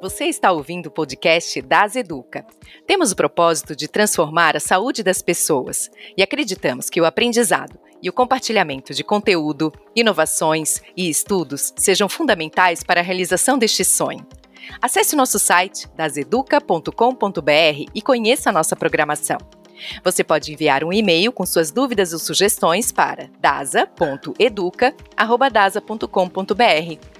Você está ouvindo o podcast Das Educa. Temos o propósito de transformar a saúde das pessoas e acreditamos que o aprendizado e o compartilhamento de conteúdo, inovações e estudos sejam fundamentais para a realização deste sonho. Acesse nosso site daseduca.com.br e conheça a nossa programação. Você pode enviar um e-mail com suas dúvidas ou sugestões para dasa.educa.dasa.com.br.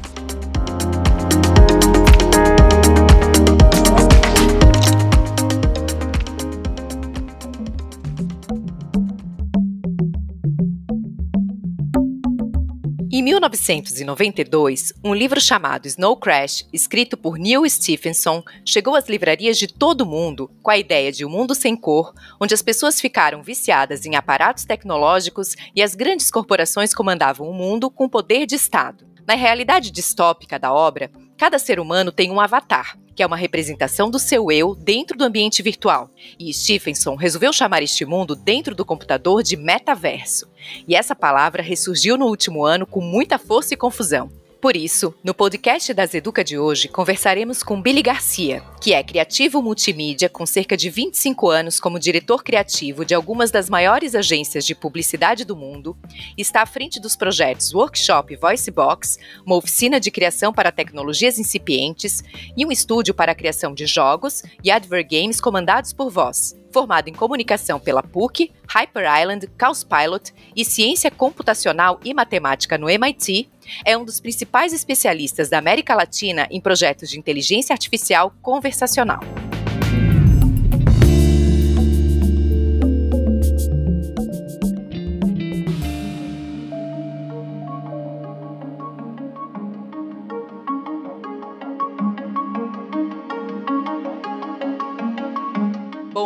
1992, um livro chamado Snow Crash, escrito por Neil Stephenson, chegou às livrarias de todo o mundo com a ideia de um mundo sem cor, onde as pessoas ficaram viciadas em aparatos tecnológicos e as grandes corporações comandavam o mundo com poder de Estado. Na realidade distópica da obra, cada ser humano tem um avatar, que é uma representação do seu eu dentro do ambiente virtual. E Stephenson resolveu chamar este mundo dentro do computador de metaverso. E essa palavra ressurgiu no último ano com muita força e confusão. Por isso, no podcast das Educa de hoje, conversaremos com Billy Garcia, que é criativo multimídia com cerca de 25 anos como diretor criativo de algumas das maiores agências de publicidade do mundo, está à frente dos projetos Workshop Voicebox, uma oficina de criação para tecnologias incipientes, e um estúdio para a criação de jogos e advert games comandados por voz formado em comunicação pela PUC, Hyper Island, Chaos Pilot e ciência computacional e matemática no MIT, é um dos principais especialistas da América Latina em projetos de inteligência artificial conversacional.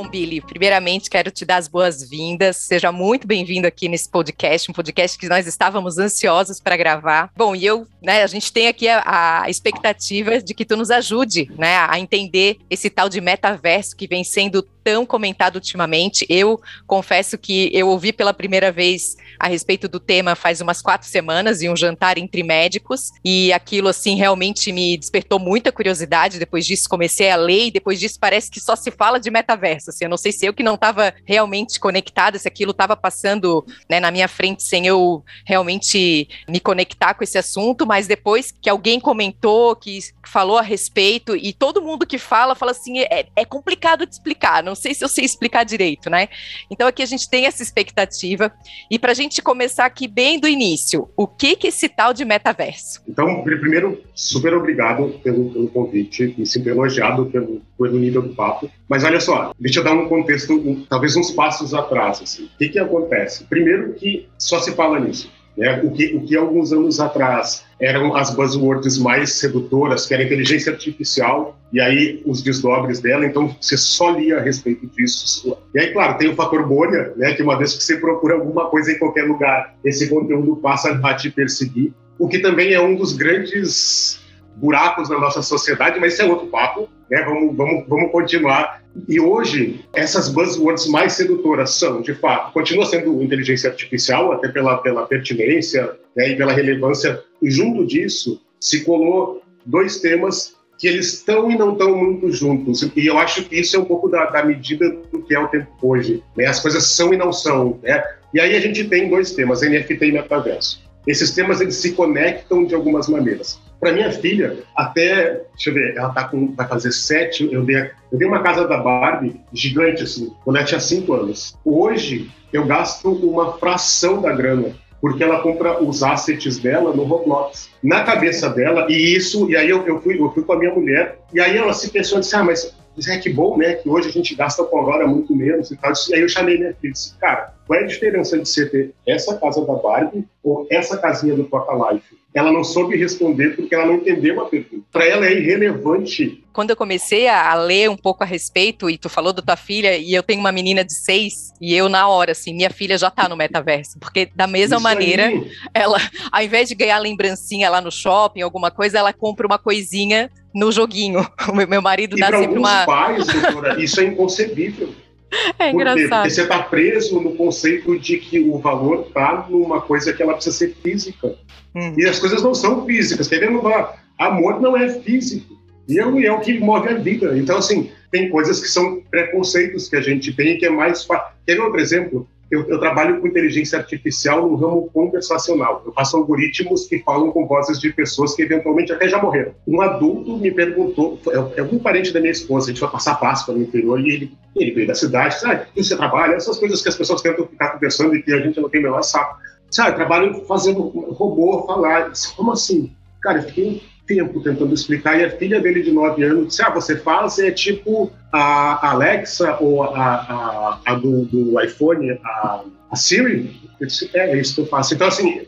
Bom, Billy, primeiramente quero te dar as boas-vindas. Seja muito bem-vindo aqui nesse podcast, um podcast que nós estávamos ansiosos para gravar. Bom, e eu, né, a gente tem aqui a, a, expectativa de que tu nos ajude, né, a entender esse tal de metaverso que vem sendo tão comentado ultimamente. Eu confesso que eu ouvi pela primeira vez a respeito do tema faz umas quatro semanas em um jantar entre médicos e aquilo assim realmente me despertou muita curiosidade. Depois disso comecei a ler e depois disso parece que só se fala de metaverso. Assim, eu não sei se eu que não estava realmente conectada, se aquilo estava passando né, na minha frente sem eu realmente me conectar com esse assunto, mas depois que alguém comentou, que falou a respeito e todo mundo que fala fala assim é, é complicado de explicar. Não sei se eu sei explicar direito, né? Então aqui a gente tem essa expectativa e para a gente começar aqui bem do início, o que que esse tal de metaverso? Então, primeiro, super obrigado pelo, pelo convite, me sinto elogiado pelo, pelo nível do papo. Mas olha só, deixa eu dar um contexto, um, talvez uns passos atrás. Assim. O que que acontece? Primeiro que só se fala nisso. Né? O, que, o que alguns anos atrás eram as buzzwords mais sedutoras, que era inteligência artificial, e aí os desdobres dela, então você só lia a respeito disso. E aí, claro, tem o fator bolha, né, que uma vez que você procura alguma coisa em qualquer lugar, esse conteúdo passa a te perseguir, o que também é um dos grandes buracos na nossa sociedade, mas isso é outro papo, né? Vamos, vamos, vamos continuar. E hoje, essas buzzwords mais sedutoras são, de fato, continua sendo inteligência artificial, até pela, pela pertinência né, e pela relevância. E junto disso, se colou dois temas que eles estão e não estão muito juntos. E eu acho que isso é um pouco da, da medida do que é o tempo hoje. Né? As coisas são e não são. Né? E aí a gente tem dois temas, NFT e metaverso. Esses temas eles se conectam de algumas maneiras. Para minha filha, até, deixa eu ver, ela tá com, vai fazer sete, eu dei, eu dei uma casa da Barbie gigante, assim, quando ela tinha cinco anos. Hoje, eu gasto uma fração da grana porque ela compra os assets dela no Roblox. Na cabeça dela, e isso, e aí eu, eu, fui, eu fui com a minha mulher, e aí ela se pensou, disse, ah, mas é que bom, né, que hoje a gente gasta com a Aurora muito menos e tal. E aí eu chamei minha filha e disse, cara, qual é a diferença de você ter essa casa da Barbie ou essa casinha do Toca Life? Ela não soube responder porque ela não entendeu a pergunta. Para ela é irrelevante. Quando eu comecei a ler um pouco a respeito, e tu falou da tua filha, e eu tenho uma menina de seis, e eu na hora, assim, minha filha já tá no metaverso, porque da mesma Isso maneira, aí. ela, ao invés de ganhar lembrancinha lá no shopping, alguma coisa, ela compra uma coisinha no joguinho. O meu marido e dá sempre uma. Pais, doutora, isso é inconcebível. É engraçado. Porque você está preso no conceito de que o valor está numa coisa que ela precisa ser física. Hum. E as coisas não são físicas. Querendo lá, amor não é físico. E é, é o que move a vida. Então, assim, tem coisas que são preconceitos que a gente tem que é mais fácil. Quer outro exemplo? Eu, eu, trabalho com inteligência artificial no ramo conversacional. Eu faço algoritmos que falam com vozes de pessoas que eventualmente até já morreram. Um adulto me perguntou, é, é um parente da minha esposa, a gente vai passar Páscoa no interior e ele, ele veio da cidade, sabe, e você trabalha, essas coisas que as pessoas tentam ficar conversando e que a gente não tem o menor saco. Sabe, eu trabalho fazendo robô falar. Como assim? Cara, eu fiquei tempo tentando explicar, e a filha dele de 9 anos disse, ah, você faz é tipo a Alexa ou a, a, a do, do, iPhone, a, a Siri? Eu disse, é, é isso que eu faço. Então, assim,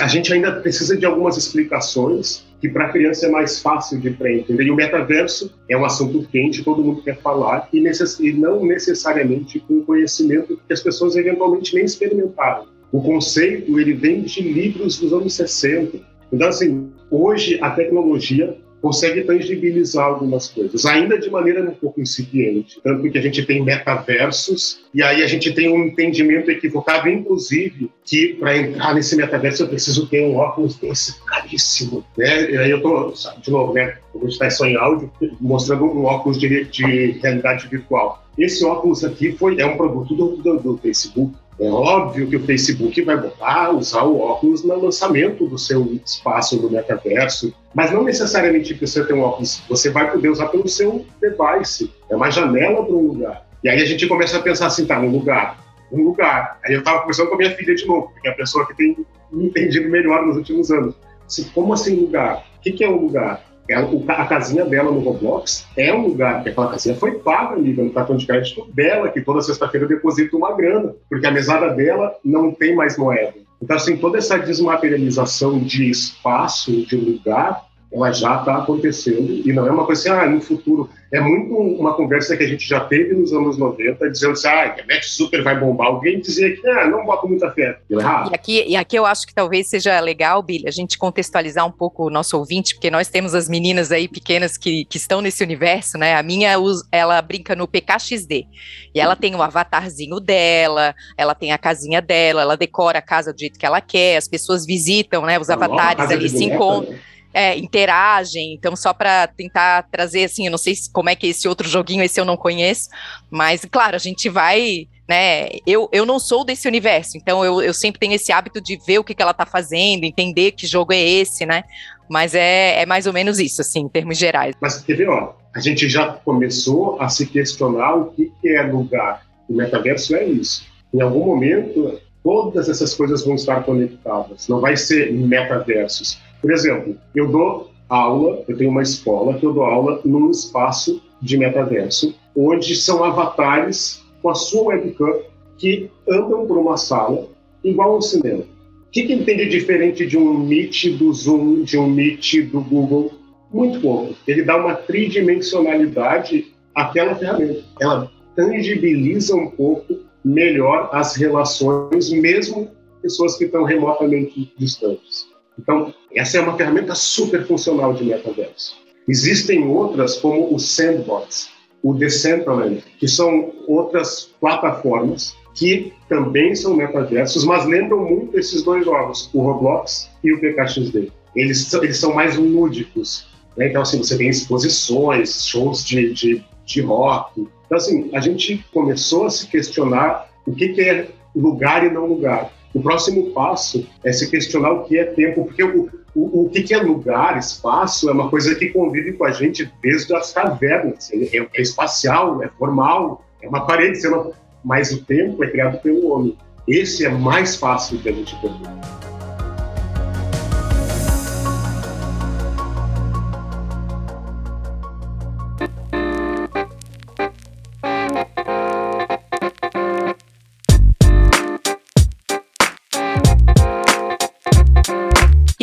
a gente ainda precisa de algumas explicações que para a criança é mais fácil de entender. E o metaverso é um assunto quente, todo mundo quer falar, e, necess e não necessariamente com conhecimento que as pessoas eventualmente nem experimentaram. O conceito, ele vem de livros dos anos 60, então, assim, hoje a tecnologia consegue tangibilizar algumas coisas, ainda de maneira um pouco incipiente. Tanto que a gente tem metaversos, e aí a gente tem um entendimento equivocado, inclusive, que para entrar nesse metaverso eu preciso ter um óculos desse caríssimo. Né? E aí eu estou, de novo, né, gente está só em áudio, mostrando um óculos de, de realidade virtual. Esse óculos aqui foi, é um produto do, do, do Facebook. É óbvio que o Facebook vai botar, usar o óculos no lançamento do seu espaço no metaverso, mas não necessariamente precisa ter um óculos. Você vai poder usar pelo seu device. É uma janela para um lugar. E aí a gente começa a pensar assim, tá, um lugar, um lugar. Aí eu estava conversando com a minha filha de novo, que é a pessoa que tem me entendido melhor nos últimos anos. Assim, como assim lugar? O que, que é um lugar? Ela, a casinha dela no Roblox é um lugar que aquela casinha foi paga, amiga, no cartão de crédito dela, que toda sexta-feira deposita uma grana, porque a mesada dela não tem mais moeda. Então, assim, toda essa desmaterialização de espaço, de lugar, ela já está acontecendo e não é uma coisa assim, ah, no futuro. É muito uma conversa que a gente já teve nos anos 90, dizendo assim, ah, a internet super vai bombar. Alguém dizia que, ah, não bota muita fé. E aqui, e aqui eu acho que talvez seja legal, Billy, a gente contextualizar um pouco o nosso ouvinte, porque nós temos as meninas aí pequenas que, que estão nesse universo, né? A minha, ela brinca no PKXD. E ela tem o avatarzinho dela, ela tem a casinha dela, ela decora a casa do jeito que ela quer, as pessoas visitam, né? Os avatares ali se encontram. Né? É, interagem. Então, só para tentar trazer, assim, eu não sei como é que é esse outro joguinho, esse eu não conheço, mas, claro, a gente vai. Né, eu, eu não sou desse universo, então eu, eu sempre tenho esse hábito de ver o que, que ela está fazendo, entender que jogo é esse, né? Mas é, é mais ou menos isso, assim, em termos gerais. Mas quer ver, ó, a gente já começou a se questionar o que, que é lugar. O metaverso é isso. Em algum momento, todas essas coisas vão estar conectadas. Não vai ser metaversos. Por exemplo, eu dou aula, eu tenho uma escola que eu dou aula num espaço de metaverso, onde são avatares com a sua webcam que andam por uma sala igual ao cinema. O que, que ele tem de diferente de um Meet do Zoom, de um Meet do Google? Muito pouco. Ele dá uma tridimensionalidade àquela ferramenta. Ela tangibiliza um pouco melhor as relações, mesmo pessoas que estão remotamente distantes. Então, essa é uma ferramenta super funcional de metaverso. Existem outras, como o Sandbox, o Decentraland, que são outras plataformas que também são metaversos, mas lembram muito esses dois jogos, o Roblox e o PKXD. Eles, eles são mais lúdicos. Né? Então, assim, você tem exposições, shows de, de, de rock. Então, assim, a gente começou a se questionar o que, que é lugar e não lugar. O próximo passo é se questionar o que é tempo, porque o, o, o que é lugar, espaço, é uma coisa que convive com a gente desde as cavernas. É, é, é espacial, é formal, é uma parede, mas o tempo é criado pelo homem. Esse é mais fácil de a gente perder.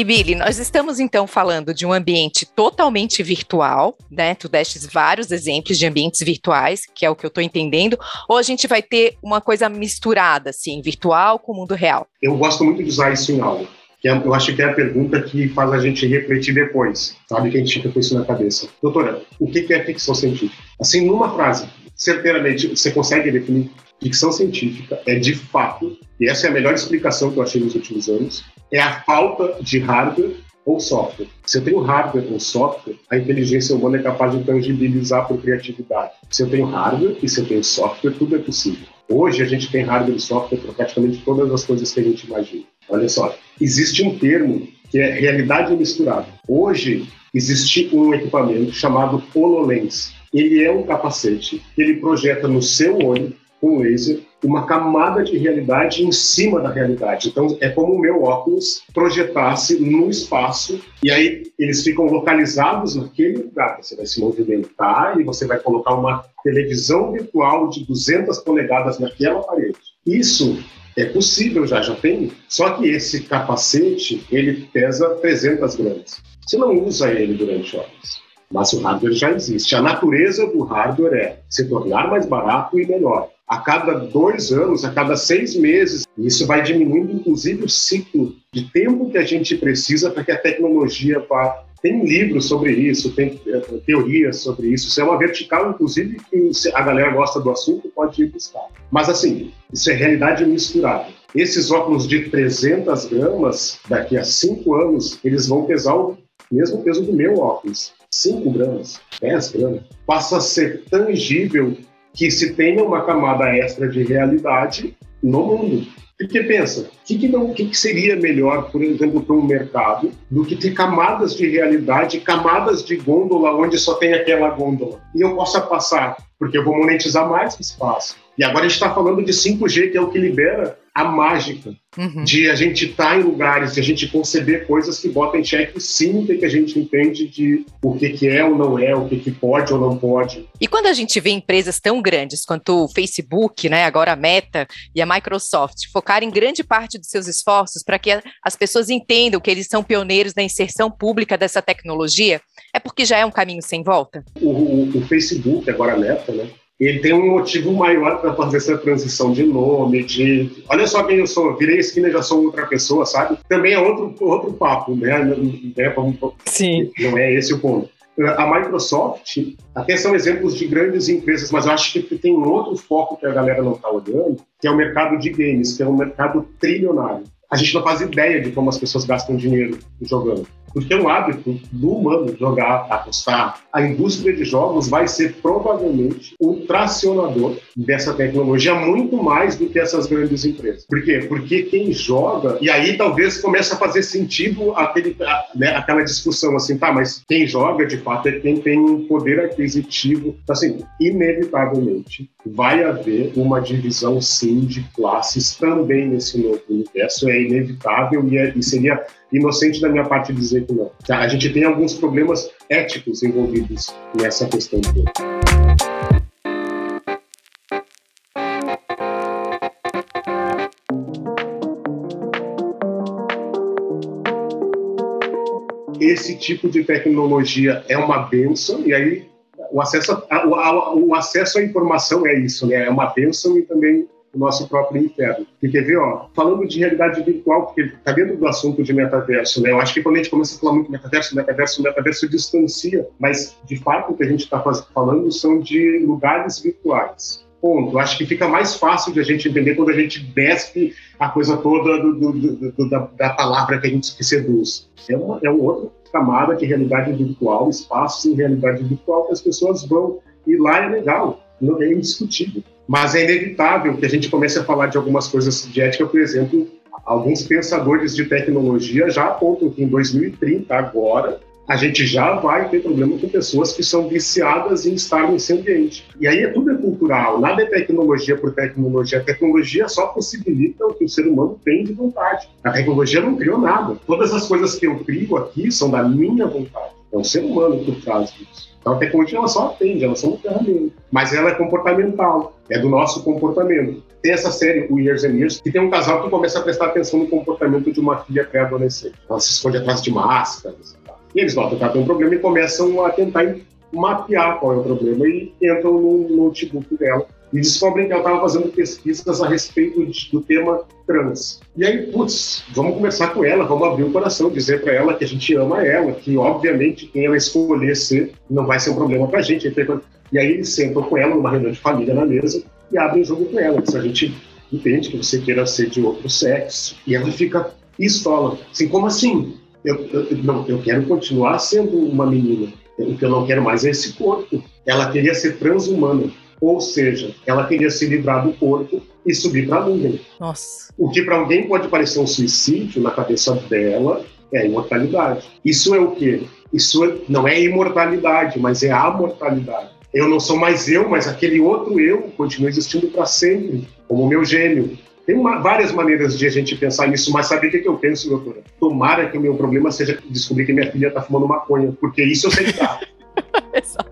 E Billy, nós estamos então falando de um ambiente totalmente virtual, né? Tu destes vários exemplos de ambientes virtuais, que é o que eu estou entendendo, ou a gente vai ter uma coisa misturada, assim, virtual com o mundo real? Eu gosto muito de usar isso em aula. Que é, eu acho que é a pergunta que faz a gente refletir depois, sabe? Que a gente fica com isso na cabeça. Doutora, o que é ficção científica? Assim, numa frase, certeiramente, você consegue definir ficção científica é de fato, e essa é a melhor explicação que eu achei nos últimos anos, é a falta de hardware ou software. Se eu tenho hardware ou software, a inteligência humana é capaz de tangibilizar por criatividade. Se eu tenho hardware e se eu tenho software, tudo é possível. Hoje a gente tem hardware e software para praticamente todas as coisas que a gente imagina. Olha só, existe um termo que é realidade misturada. Hoje existe um equipamento chamado HoloLens. Ele é um capacete que ele projeta no seu olho com laser uma camada de realidade em cima da realidade. Então, é como o meu óculos projetasse no espaço e aí eles ficam localizados naquele lugar. Você vai se movimentar e você vai colocar uma televisão virtual de 200 polegadas naquela parede. Isso é possível já, já tem. Só que esse capacete, ele pesa 300 gramas. Você não usa ele durante horas. Mas o hardware já existe. A natureza do hardware é se tornar mais barato e melhor a cada dois anos, a cada seis meses. E isso vai diminuindo, inclusive, o ciclo de tempo que a gente precisa para que a tecnologia vá. Tem livros sobre isso, tem eh, teorias sobre isso. Isso é uma vertical, inclusive, que a galera gosta do assunto, pode ir buscar. Mas, assim, isso é realidade misturada. Esses óculos de 300 gramas, daqui a cinco anos, eles vão pesar o mesmo peso do meu óculos. 5 gramas, 10 gramas. Passa a ser tangível que se tenha uma camada extra de realidade no mundo. Porque pensa, o que, que, que, que seria melhor, por exemplo, para um mercado, do que ter camadas de realidade, camadas de gôndola onde só tem aquela gôndola. E eu possa passar, porque eu vou monetizar mais espaço. E agora a gente está falando de 5G, que é o que libera a mágica uhum. de a gente estar tá em lugares, de a gente conceber coisas que botam em xeque sim o que, a gente entende de o que, que é ou não é, o que, que pode ou não pode. E quando a gente vê empresas tão grandes quanto o Facebook, né, agora a Meta e a Microsoft, focarem grande parte dos seus esforços para que as pessoas entendam que eles são pioneiros na inserção pública dessa tecnologia, é porque já é um caminho sem volta? O, o, o Facebook, agora a Meta, né, ele tem um motivo maior para fazer essa transição de nome, de olha só quem eu sou, virei esquina e já sou outra pessoa, sabe? Também é outro, outro papo, né? né? Sim. Não é esse o ponto. A Microsoft, até são exemplos de grandes empresas, mas eu acho que tem um outro foco que a galera não está olhando, que é o mercado de games, que é um mercado trilionário. A gente não faz ideia de como as pessoas gastam dinheiro jogando porque um hábito do humano jogar, apostar. A indústria de jogos vai ser provavelmente um tracionador dessa tecnologia muito mais do que essas grandes empresas. Por quê? Porque quem joga, e aí talvez comece a fazer sentido aquele, né, aquela discussão assim, tá, mas quem joga de fato é quem tem um poder aquisitivo. Assim, inevitavelmente vai haver uma divisão sim de classes também nesse novo universo, é inevitável e, é, e seria inocente da minha parte dizer que não. Tá? A gente tem alguns problemas éticos envolvidos nessa questão toda. Esse tipo de tecnologia é uma benção, e aí o acesso, a, o, o acesso à informação é isso, né? É uma benção e também o nosso próprio inferno. E quer ver, ó, falando de realidade virtual, porque está dentro do assunto de metaverso, né? Eu acho que quando a gente começa a falar muito metaverso, metaverso, metaverso distancia, mas de fato o que a gente está falando são de lugares virtuais. Ponto. Acho que fica mais fácil de a gente entender quando a gente despe a coisa toda do, do, do, da, da, palavra que a gente que seduz. É uma, é uma outra camada de realidade virtual, espaços em realidade virtual que as pessoas vão. E lá é legal, é indiscutível. Mas é inevitável que a gente comece a falar de algumas coisas de ética, por exemplo, alguns pensadores de tecnologia já apontam que em 2030, agora, a gente já vai ter problema com pessoas que são viciadas em estar nesse ambiente. E aí é tudo é cultural, nada é tecnologia por tecnologia. A tecnologia só possibilita o que o ser humano tem de vontade. A tecnologia não criou nada. Todas as coisas que eu crio aqui são da minha vontade. É o ser humano que traz isso. Então a tecnologia ela só atende, ela só uma ferramenta. Mas ela é comportamental, é do nosso comportamento. Tem essa série, o Years and Years, que tem um casal que começa a prestar atenção no comportamento de uma filha pré-adolescente. Ela se esconde atrás de máscaras. E eles notam que ela tem um problema e começam a tentar mapear qual é o problema e entram no notebook dela e descobrem que ela estava fazendo pesquisas a respeito de, do tema trans. E aí, putz, vamos conversar com ela, vamos abrir o coração, dizer para ela que a gente ama ela, que obviamente quem ela escolher ser não vai ser um problema para a gente. E aí eles sentam com ela numa reunião de família na mesa e abrem o jogo com ela. Se a gente entende que você queira ser de outro sexo. E ela fica pistola. Assim, como assim? Eu, eu, não, eu quero continuar sendo uma menina. O que eu não quero mais é esse corpo. Ela queria ser transhumana. Ou seja, ela queria se livrar do corpo e subir para a nuvem. Nossa. O que para alguém pode parecer um suicídio na cabeça dela é a imortalidade. Isso é o quê? Isso é, não é imortalidade, mas é a mortalidade. Eu não sou mais eu, mas aquele outro eu continua existindo para sempre, como o meu gênio. Tem uma, várias maneiras de a gente pensar nisso, mas sabe o que, que eu penso, doutora? Tomara que o meu problema seja descobrir que minha filha está fumando maconha, porque isso eu sei que tá. Exatamente.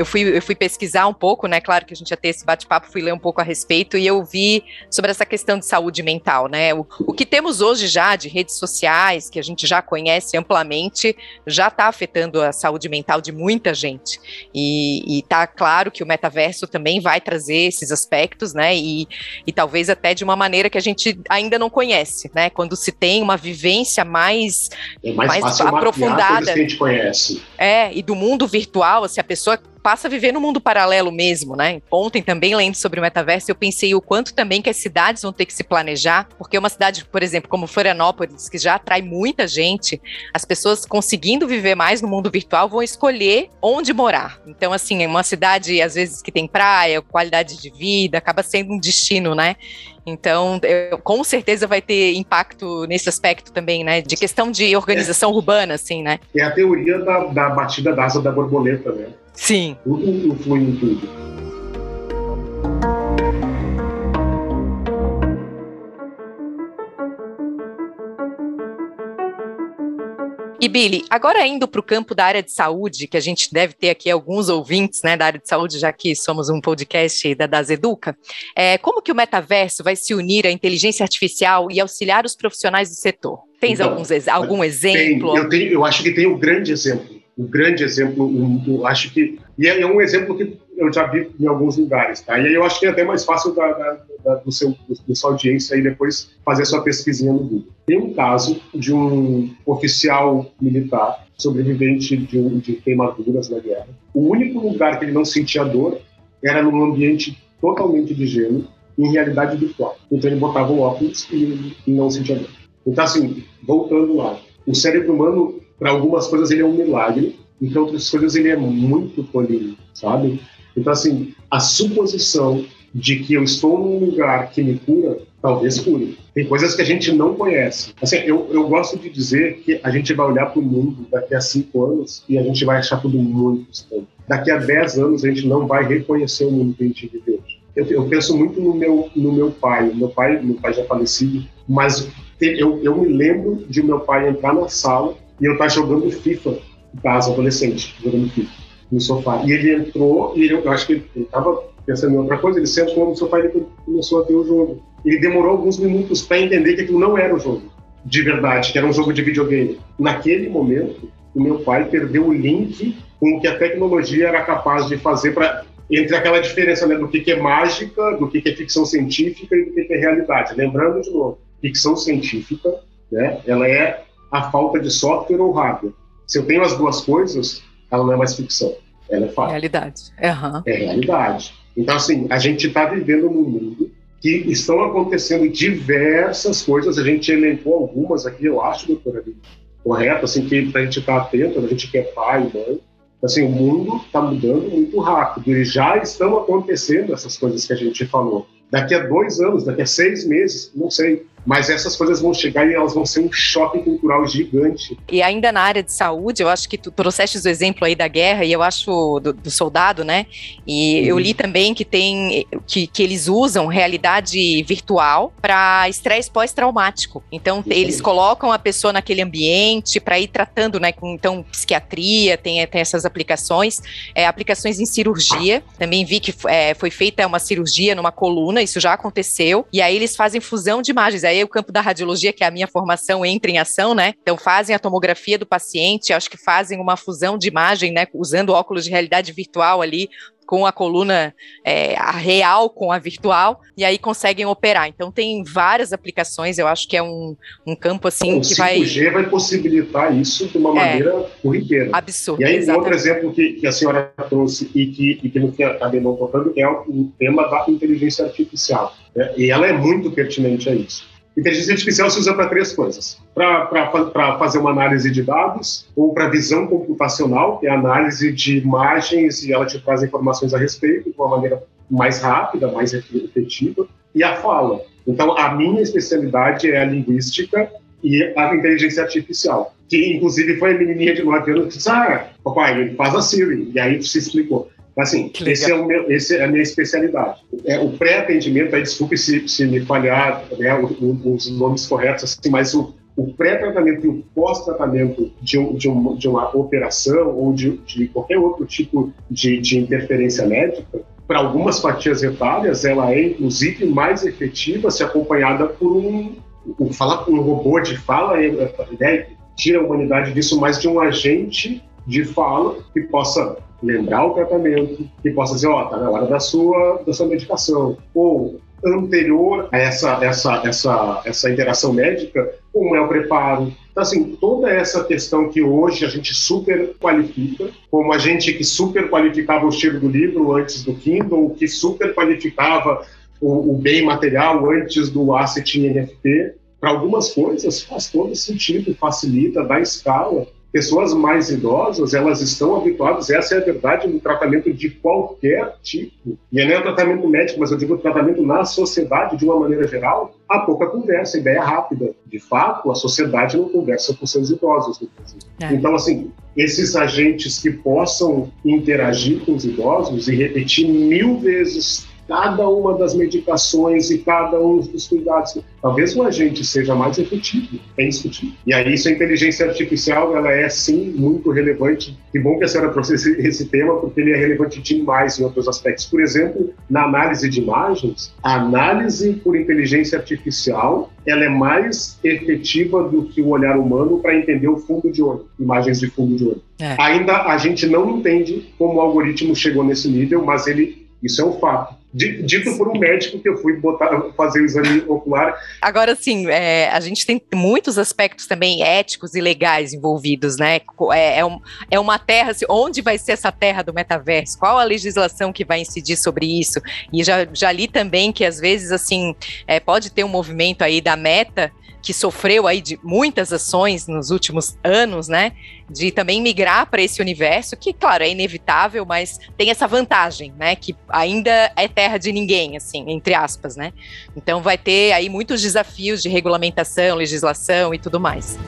Eu fui, eu fui pesquisar um pouco, né? Claro que a gente ia ter esse bate-papo, fui ler um pouco a respeito e eu vi sobre essa questão de saúde mental, né? O, o que temos hoje já de redes sociais, que a gente já conhece amplamente, já está afetando a saúde mental de muita gente. E, está claro que o metaverso também vai trazer esses aspectos, né? E, e talvez até de uma maneira que a gente ainda não conhece, né? Quando se tem uma vivência mais, é mais, mais aprofundada. Que a gente conhece. É, e do mundo virtual, se a pessoa passa a viver no mundo paralelo mesmo, né? Ontem também lendo sobre o metaverso, eu pensei o quanto também que as cidades vão ter que se planejar, porque uma cidade, por exemplo, como Florianópolis, que já atrai muita gente, as pessoas conseguindo viver mais no mundo virtual vão escolher onde morar. Então, assim, uma cidade às vezes que tem praia, qualidade de vida, acaba sendo um destino, né? Então, eu, com certeza vai ter impacto nesse aspecto também, né? De questão de organização é. urbana, assim, né? É a teoria da, da batida da asa da borboleta, né? Sim. Influi em tudo. E Billy, agora indo para o campo da área de saúde, que a gente deve ter aqui alguns ouvintes né, da área de saúde, já que somos um podcast da Das Educa, é, como que o metaverso vai se unir à inteligência artificial e auxiliar os profissionais do setor? Tens então, alguns, algum exemplo? Tem, eu, tenho, eu acho que tem um grande exemplo um grande exemplo, um, um, acho que e é, um exemplo que eu já vi em alguns lugares, tá? E aí eu acho que é até mais fácil da, da, da, do seu, do, sua audiência aí depois fazer sua pesquisinha no Google. Tem um caso de um oficial militar sobrevivente de, um, de queimaduras na guerra. O único lugar que ele não sentia dor era num ambiente totalmente de gelo, em realidade virtual. Então ele botava o óculos e não sentia dor. Então assim, voltando lá, o cérebro humano para algumas coisas ele é um milagre, e para outras coisas ele é muito político, sabe? Então, assim, a suposição de que eu estou num lugar que me cura, talvez cure. Tem coisas que a gente não conhece. Assim, eu, eu gosto de dizer que a gente vai olhar para o mundo daqui a cinco anos e a gente vai achar tudo muito estranho. Daqui a dez anos a gente não vai reconhecer o mundo que a gente vive hoje. Eu, eu penso muito no meu, no meu pai. Meu pai, meu pai já falecido, mas eu, eu me lembro de meu pai entrar na sala e eu estava jogando FIFA em casa, adolescente, jogando FIFA no sofá. E ele entrou, e ele, eu acho que ele estava pensando em outra coisa, ele sentou no sofá e começou a ver o jogo. Ele demorou alguns minutos para entender que aquilo não era o jogo de verdade, que era um jogo de videogame. Naquele momento, o meu pai perdeu o link com o que a tecnologia era capaz de fazer para entre aquela diferença né, do que, que é mágica, do que, que é ficção científica e do que, que é realidade. Lembrando de novo, ficção científica, né, ela é a falta de software ou hardware. Se eu tenho as duas coisas, ela não é mais ficção, ela é fato. Realidade. Uhum. É realidade. Então, assim, a gente está vivendo num mundo que estão acontecendo diversas coisas, a gente elencou algumas aqui, eu acho, doutora, correto, assim, que a gente estar tá atento, a gente que é pai, mãe, assim, o mundo está mudando muito rápido e já estão acontecendo essas coisas que a gente falou. Daqui a dois anos, daqui a seis meses, não sei, mas essas coisas vão chegar e elas vão ser um choque cultural gigante. E ainda na área de saúde, eu acho que tu trouxeste o exemplo aí da guerra e eu acho do, do soldado, né? E uhum. eu li também que tem que, que eles usam realidade virtual para estresse pós-traumático. Então eles colocam a pessoa naquele ambiente para ir tratando, né? Com então psiquiatria tem, tem essas aplicações, é, aplicações em cirurgia. Também vi que é, foi feita uma cirurgia numa coluna, isso já aconteceu. E aí eles fazem fusão de imagens. Aí o campo da radiologia, que é a minha formação, entra em ação, né? Então fazem a tomografia do paciente, acho que fazem uma fusão de imagem, né? Usando óculos de realidade virtual ali, com a coluna é, a real com a virtual, e aí conseguem operar. Então tem várias aplicações, eu acho que é um, um campo assim o que vai. O 5G vai possibilitar isso de uma é, maneira corriqueira. Absurdo. E aí, exatamente. outro exemplo que, que, a senhora trouxe e que, e que fim acabei não tocando é o tema da inteligência artificial. Né? E ela é muito pertinente a isso. Inteligência artificial se usa para três coisas: para fazer uma análise de dados, ou para visão computacional, que é análise de imagens e ela te traz informações a respeito de uma maneira mais rápida, mais efetiva, e a fala. Então, a minha especialidade é a linguística e a inteligência artificial, que inclusive foi a menininha de 9 anos que disse: Ah, papai, faz a Siri. E aí se explicou. Assim, esse é, o meu, esse é a minha especialidade. É, o pré-atendimento, aí, desculpe se, se me falhar né, os, nomes corretos, assim, mas o, o pré-tratamento e o pós-tratamento de, um, de, um, de, uma operação ou de, de qualquer outro tipo de, de interferência médica, para algumas fatias etárias, ela é inclusive mais efetiva se acompanhada por um, um falar com um robô de fala, né, tira a humanidade disso, mais de um agente de fala que possa lembrar o tratamento, que possa dizer, ó, oh, tá na hora da sua, da sua medicação. Ou anterior a essa, essa, essa, essa interação médica, como é o preparo. Então, assim, toda essa questão que hoje a gente super qualifica, como a gente que super qualificava o estilo do livro antes do Kindle, que super qualificava o, o bem material antes do asset em NFT, para algumas coisas faz todo sentido, facilita, dá escala, pessoas mais idosas, elas estão habituadas, essa é a verdade, no tratamento de qualquer tipo. E não é o tratamento médico, mas eu digo tratamento na sociedade, de uma maneira geral, há pouca conversa, ideia rápida. De fato, a sociedade não conversa com seus idosos, é. Então, assim, esses agentes que possam interagir com os idosos e repetir mil vezes cada uma das medicações e cada um dos cuidados. Talvez o agente seja mais efetivo, é indiscutível. E aí, isso a inteligência artificial, ela é sim muito relevante. Que bom que a senhora trouxe esse, esse tema, porque ele é relevante demais em outros aspectos. Por exemplo, na análise de imagens, a análise por inteligência artificial ela é mais efetiva do que o olhar humano para entender o fundo de olho, imagens de fundo de olho. É. Ainda a gente não entende como o algoritmo chegou nesse nível, mas ele isso é um fato. Dito por um médico que eu fui botar, fazer o exame ocular. Agora, sim, é, a gente tem muitos aspectos também éticos e legais envolvidos, né? É, é, um, é uma terra, assim, onde vai ser essa terra do metaverso? Qual a legislação que vai incidir sobre isso? E já, já li também que, às vezes, assim, é, pode ter um movimento aí da meta que sofreu aí de muitas ações nos últimos anos, né? De também migrar para esse universo, que, claro, é inevitável, mas tem essa vantagem, né? Que ainda é terra de ninguém, assim, entre aspas, né? Então vai ter aí muitos desafios de regulamentação, legislação e tudo mais.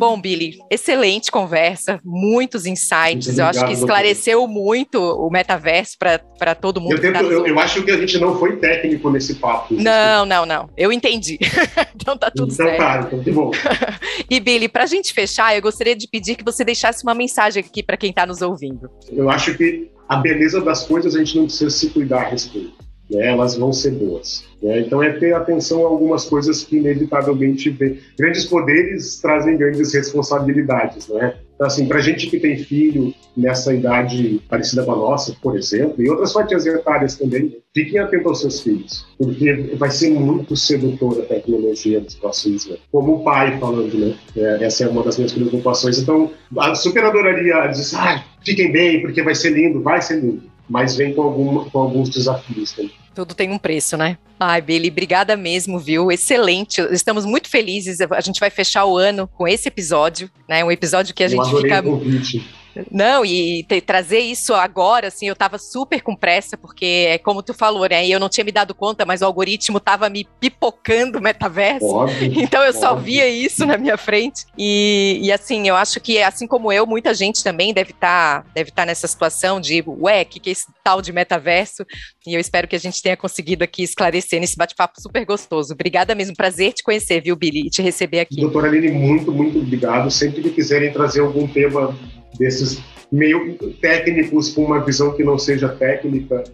Bom, Billy, excelente conversa, muitos insights. Eu acho que esclareceu muito o metaverso para todo mundo. Eu, tento, tá eu, eu, acho que a gente não foi técnico nesse papo. Não, não, não. Eu entendi. então tá tudo então, certo. Tá, então que bom. e, Billy, para a gente fechar, eu gostaria de pedir que você deixasse uma mensagem aqui para quem está nos ouvindo. Eu acho que a beleza das coisas a gente não precisa se cuidar a respeito. Né? Elas vão ser boas. Né? Então, é ter atenção a algumas coisas que, inevitavelmente, vê. grandes poderes trazem grandes responsabilidades. Né? Então, assim, para gente que tem filho nessa idade parecida com a nossa, por exemplo, e outras fatias etárias também, fiquem atentos aos seus filhos, porque vai ser muito sedutora a tecnologia dos próximos anos. Como pai falando, né? É, essa é uma das minhas preocupações. Então, a super adoraria dizer, ah, fiquem bem, porque vai ser lindo, vai ser lindo mas vem com, algum, com alguns desafios também. Tudo tem um preço, né? Ai, Billy, obrigada mesmo, viu? Excelente. Estamos muito felizes. A gente vai fechar o ano com esse episódio, né? Um episódio que a Eu gente fica. O convite. Não, e te, trazer isso agora, assim, eu tava super com pressa, porque é como tu falou, né? E eu não tinha me dado conta, mas o algoritmo tava me pipocando o metaverso. Óbvio, então eu óbvio. só via isso na minha frente. E, e assim, eu acho que, assim como eu, muita gente também deve estar tá, deve tá nessa situação de, ué, o que, que é esse tal de metaverso? E eu espero que a gente tenha conseguido aqui esclarecer nesse bate-papo super gostoso. Obrigada mesmo, prazer te conhecer, viu, Billy, e te receber aqui. Doutora Aline, muito, muito obrigado. Sempre que quiserem trazer algum tema desses meio técnicos com uma visão que não seja técnica,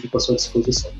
fico à sua disposição.